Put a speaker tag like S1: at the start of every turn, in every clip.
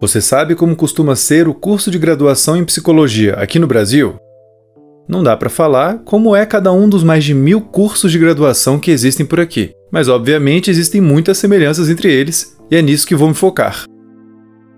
S1: Você sabe como costuma ser o curso de graduação em psicologia aqui no Brasil? Não dá para falar como é cada um dos mais de mil cursos de graduação que existem por aqui, mas obviamente existem muitas semelhanças entre eles e é nisso que vou me focar.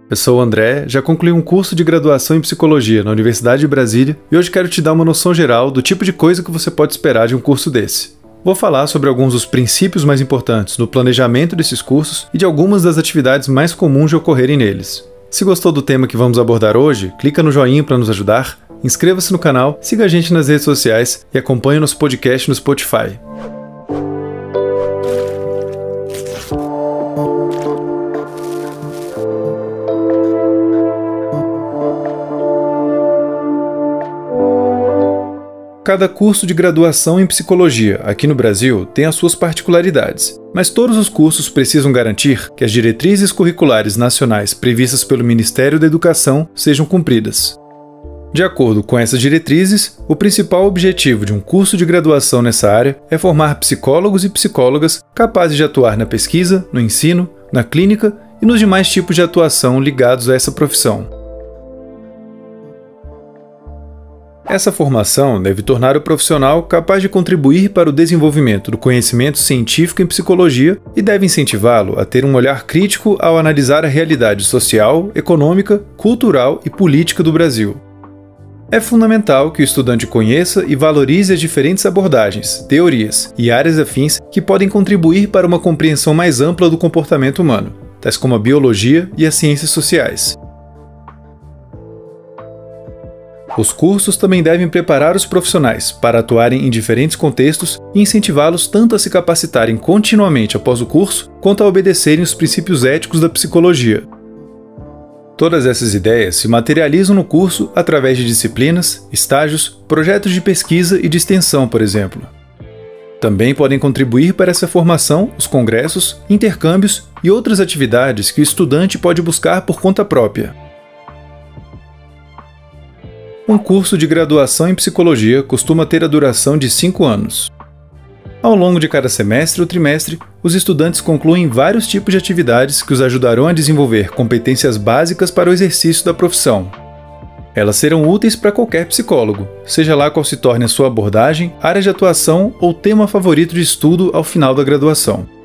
S1: Eu sou o André, já concluí um curso de graduação em psicologia na Universidade de Brasília e hoje quero te dar uma noção geral do tipo de coisa que você pode esperar de um curso desse. Vou falar sobre alguns dos princípios mais importantes no planejamento desses cursos e de algumas das atividades mais comuns de ocorrerem neles. Se gostou do tema que vamos abordar hoje, clica no joinha para nos ajudar, inscreva-se no canal, siga a gente nas redes sociais e acompanhe nosso podcast no Spotify. Cada curso de graduação em psicologia aqui no Brasil tem as suas particularidades, mas todos os cursos precisam garantir que as diretrizes curriculares nacionais previstas pelo Ministério da Educação sejam cumpridas. De acordo com essas diretrizes, o principal objetivo de um curso de graduação nessa área é formar psicólogos e psicólogas capazes de atuar na pesquisa, no ensino, na clínica e nos demais tipos de atuação ligados a essa profissão. Essa formação deve tornar o profissional capaz de contribuir para o desenvolvimento do conhecimento científico em psicologia e deve incentivá-lo a ter um olhar crítico ao analisar a realidade social, econômica, cultural e política do Brasil. É fundamental que o estudante conheça e valorize as diferentes abordagens, teorias e áreas afins que podem contribuir para uma compreensão mais ampla do comportamento humano, tais como a biologia e as ciências sociais. Os cursos também devem preparar os profissionais para atuarem em diferentes contextos e incentivá-los tanto a se capacitarem continuamente após o curso, quanto a obedecerem os princípios éticos da psicologia. Todas essas ideias se materializam no curso através de disciplinas, estágios, projetos de pesquisa e de extensão, por exemplo. Também podem contribuir para essa formação os congressos, intercâmbios e outras atividades que o estudante pode buscar por conta própria. Um curso de graduação em psicologia costuma ter a duração de 5 anos. Ao longo de cada semestre ou trimestre, os estudantes concluem vários tipos de atividades que os ajudarão a desenvolver competências básicas para o exercício da profissão. Elas serão úteis para qualquer psicólogo, seja lá qual se torne a sua abordagem, área de atuação ou tema favorito de estudo ao final da graduação.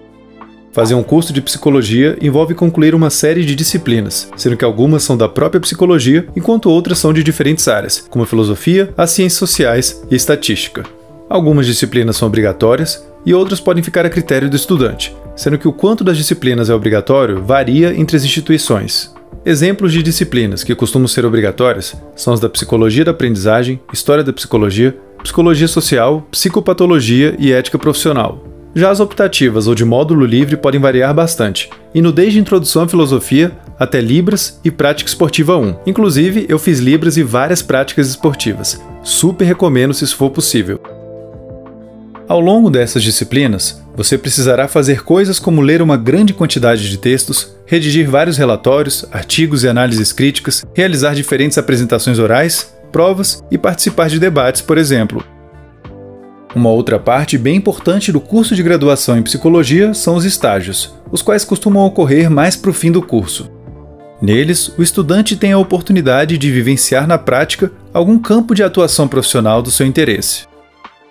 S1: Fazer um curso de psicologia envolve concluir uma série de disciplinas, sendo que algumas são da própria psicologia, enquanto outras são de diferentes áreas, como a filosofia, as ciências sociais e estatística. Algumas disciplinas são obrigatórias e outras podem ficar a critério do estudante, sendo que o quanto das disciplinas é obrigatório varia entre as instituições. Exemplos de disciplinas que costumam ser obrigatórias são as da psicologia da aprendizagem, história da psicologia, psicologia social, psicopatologia e ética profissional. Já as optativas ou de módulo livre podem variar bastante, indo desde introdução à filosofia até Libras e prática esportiva 1. Inclusive, eu fiz Libras e várias práticas esportivas. Super recomendo se isso for possível. Ao longo dessas disciplinas, você precisará fazer coisas como ler uma grande quantidade de textos, redigir vários relatórios, artigos e análises críticas, realizar diferentes apresentações orais, provas e participar de debates, por exemplo, uma outra parte bem importante do curso de graduação em psicologia são os estágios, os quais costumam ocorrer mais para o fim do curso. Neles, o estudante tem a oportunidade de vivenciar na prática algum campo de atuação profissional do seu interesse.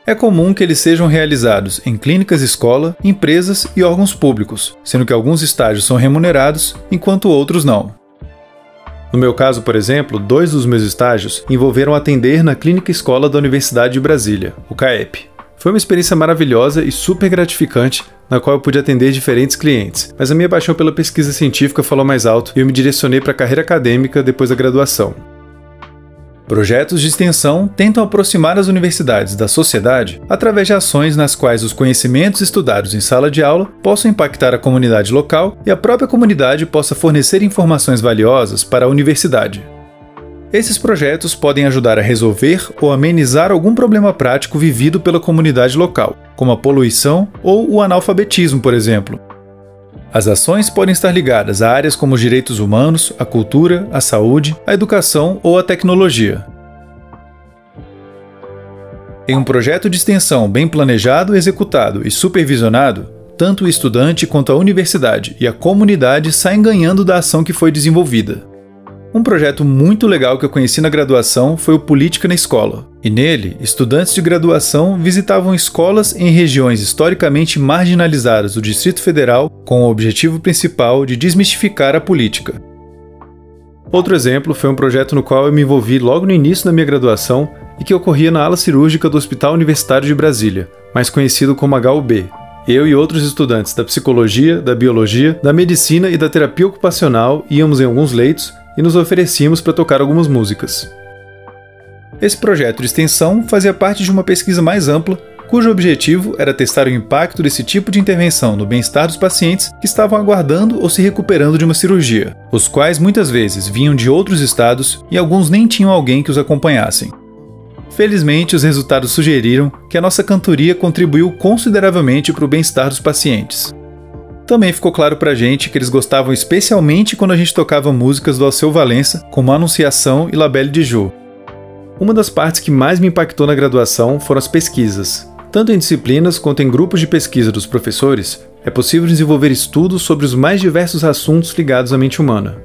S1: É comum que eles sejam realizados em clínicas escola, empresas e órgãos públicos, sendo que alguns estágios são remunerados, enquanto outros não. No meu caso, por exemplo, dois dos meus estágios envolveram atender na Clínica Escola da Universidade de Brasília, o CAEP. Foi uma experiência maravilhosa e super gratificante, na qual eu pude atender diferentes clientes, mas a minha paixão pela pesquisa científica falou mais alto e eu me direcionei para a carreira acadêmica depois da graduação. Projetos de extensão tentam aproximar as universidades da sociedade através de ações nas quais os conhecimentos estudados em sala de aula possam impactar a comunidade local e a própria comunidade possa fornecer informações valiosas para a universidade. Esses projetos podem ajudar a resolver ou amenizar algum problema prático vivido pela comunidade local, como a poluição ou o analfabetismo, por exemplo. As ações podem estar ligadas a áreas como os direitos humanos, a cultura, a saúde, a educação ou a tecnologia. Em um projeto de extensão bem planejado, executado e supervisionado, tanto o estudante quanto a universidade e a comunidade saem ganhando da ação que foi desenvolvida. Um projeto muito legal que eu conheci na graduação foi o Política na Escola. E nele, estudantes de graduação visitavam escolas em regiões historicamente marginalizadas do Distrito Federal com o objetivo principal de desmistificar a política. Outro exemplo foi um projeto no qual eu me envolvi logo no início da minha graduação e que ocorria na ala cirúrgica do Hospital Universitário de Brasília, mais conhecido como HUB. Eu e outros estudantes da psicologia, da biologia, da medicina e da terapia ocupacional íamos em alguns leitos e nos oferecíamos para tocar algumas músicas. Esse projeto de extensão fazia parte de uma pesquisa mais ampla, cujo objetivo era testar o impacto desse tipo de intervenção no bem-estar dos pacientes que estavam aguardando ou se recuperando de uma cirurgia, os quais muitas vezes vinham de outros estados e alguns nem tinham alguém que os acompanhassem. Felizmente, os resultados sugeriram que a nossa cantoria contribuiu consideravelmente para o bem-estar dos pacientes. Também ficou claro pra gente que eles gostavam especialmente quando a gente tocava músicas do Alceu Valença, como Anunciação e Labelle de Joux. Uma das partes que mais me impactou na graduação foram as pesquisas. Tanto em disciplinas quanto em grupos de pesquisa dos professores, é possível desenvolver estudos sobre os mais diversos assuntos ligados à mente humana.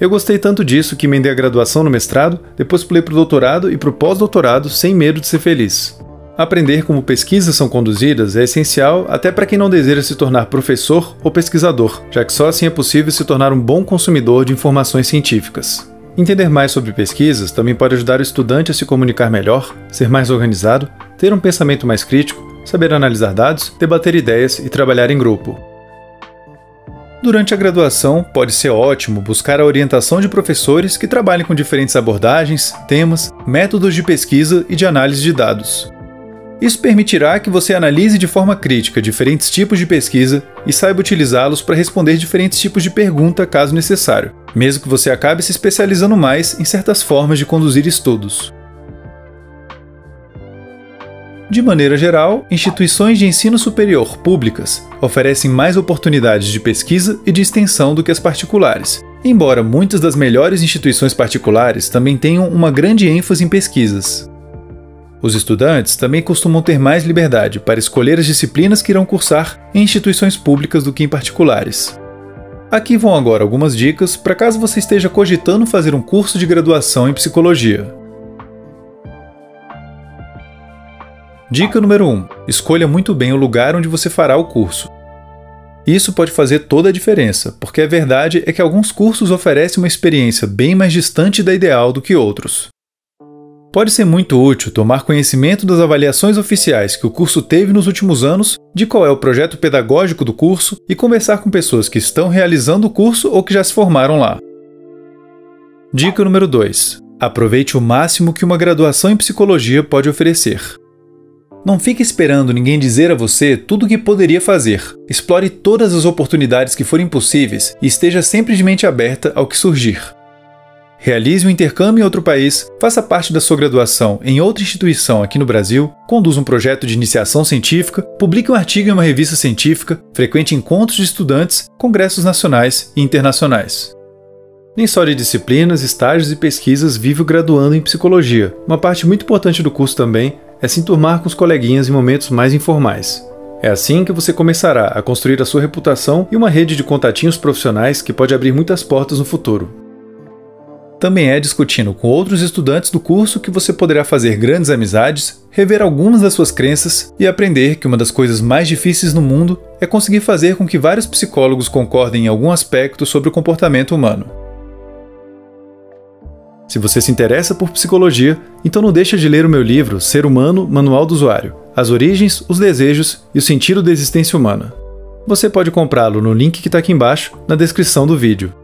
S1: Eu gostei tanto disso que emendei a graduação no mestrado, depois pulei para o doutorado e para o pós-doutorado sem medo de ser feliz. Aprender como pesquisas são conduzidas é essencial até para quem não deseja se tornar professor ou pesquisador, já que só assim é possível se tornar um bom consumidor de informações científicas. Entender mais sobre pesquisas também pode ajudar o estudante a se comunicar melhor, ser mais organizado, ter um pensamento mais crítico, saber analisar dados, debater ideias e trabalhar em grupo. Durante a graduação, pode ser ótimo buscar a orientação de professores que trabalhem com diferentes abordagens, temas, métodos de pesquisa e de análise de dados. Isso permitirá que você analise de forma crítica diferentes tipos de pesquisa e saiba utilizá-los para responder diferentes tipos de pergunta caso necessário, mesmo que você acabe se especializando mais em certas formas de conduzir estudos. De maneira geral, instituições de ensino superior públicas oferecem mais oportunidades de pesquisa e de extensão do que as particulares, embora muitas das melhores instituições particulares também tenham uma grande ênfase em pesquisas. Os estudantes também costumam ter mais liberdade para escolher as disciplinas que irão cursar em instituições públicas do que em particulares. Aqui vão agora algumas dicas para caso você esteja cogitando fazer um curso de graduação em psicologia. Dica número 1: Escolha muito bem o lugar onde você fará o curso. Isso pode fazer toda a diferença, porque a verdade é que alguns cursos oferecem uma experiência bem mais distante da ideal do que outros. Pode ser muito útil tomar conhecimento das avaliações oficiais que o curso teve nos últimos anos, de qual é o projeto pedagógico do curso e conversar com pessoas que estão realizando o curso ou que já se formaram lá. Dica número 2: Aproveite o máximo que uma graduação em psicologia pode oferecer. Não fique esperando ninguém dizer a você tudo o que poderia fazer. Explore todas as oportunidades que forem possíveis e esteja sempre de mente aberta ao que surgir. Realize um intercâmbio em outro país, faça parte da sua graduação em outra instituição aqui no Brasil, conduza um projeto de iniciação científica, publique um artigo em uma revista científica, frequente encontros de estudantes, congressos nacionais e internacionais. Nem só de disciplinas, estágios e pesquisas vive o graduando em psicologia. Uma parte muito importante do curso também é se enturmar com os coleguinhas em momentos mais informais. É assim que você começará a construir a sua reputação e uma rede de contatinhos profissionais que pode abrir muitas portas no futuro também é discutindo com outros estudantes do curso que você poderá fazer grandes amizades, rever algumas das suas crenças e aprender que uma das coisas mais difíceis no mundo é conseguir fazer com que vários psicólogos concordem em algum aspecto sobre o comportamento humano. Se você se interessa por psicologia, então não deixe de ler o meu livro Ser Humano, Manual do Usuário: As Origens, os Desejos e o Sentido da Existência Humana. Você pode comprá-lo no link que está aqui embaixo, na descrição do vídeo.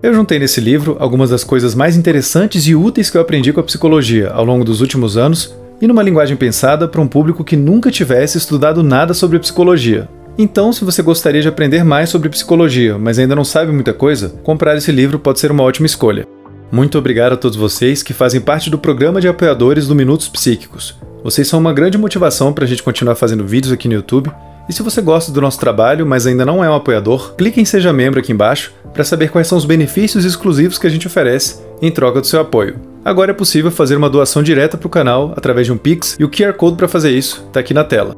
S1: Eu juntei nesse livro algumas das coisas mais interessantes e úteis que eu aprendi com a psicologia ao longo dos últimos anos e numa linguagem pensada para um público que nunca tivesse estudado nada sobre psicologia. Então, se você gostaria de aprender mais sobre psicologia, mas ainda não sabe muita coisa, comprar esse livro pode ser uma ótima escolha. Muito obrigado a todos vocês que fazem parte do programa de apoiadores do Minutos Psíquicos. Vocês são uma grande motivação para a gente continuar fazendo vídeos aqui no YouTube e se você gosta do nosso trabalho, mas ainda não é um apoiador, clique em Seja Membro aqui embaixo para saber quais são os benefícios exclusivos que a gente oferece em troca do seu apoio. Agora é possível fazer uma doação direta para o canal através de um Pix e o QR Code para fazer isso está aqui na tela.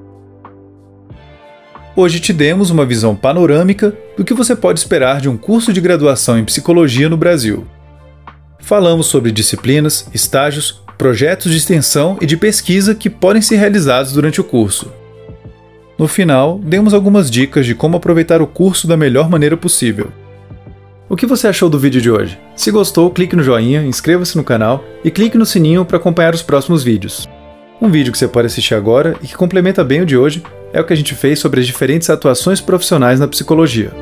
S1: Hoje te demos uma visão panorâmica do que você pode esperar de um curso de graduação em psicologia no Brasil. Falamos sobre disciplinas, estágios, projetos de extensão e de pesquisa que podem ser realizados durante o curso. No final, demos algumas dicas de como aproveitar o curso da melhor maneira possível. O que você achou do vídeo de hoje? Se gostou, clique no joinha, inscreva-se no canal e clique no sininho para acompanhar os próximos vídeos. Um vídeo que você pode assistir agora e que complementa bem o de hoje é o que a gente fez sobre as diferentes atuações profissionais na psicologia.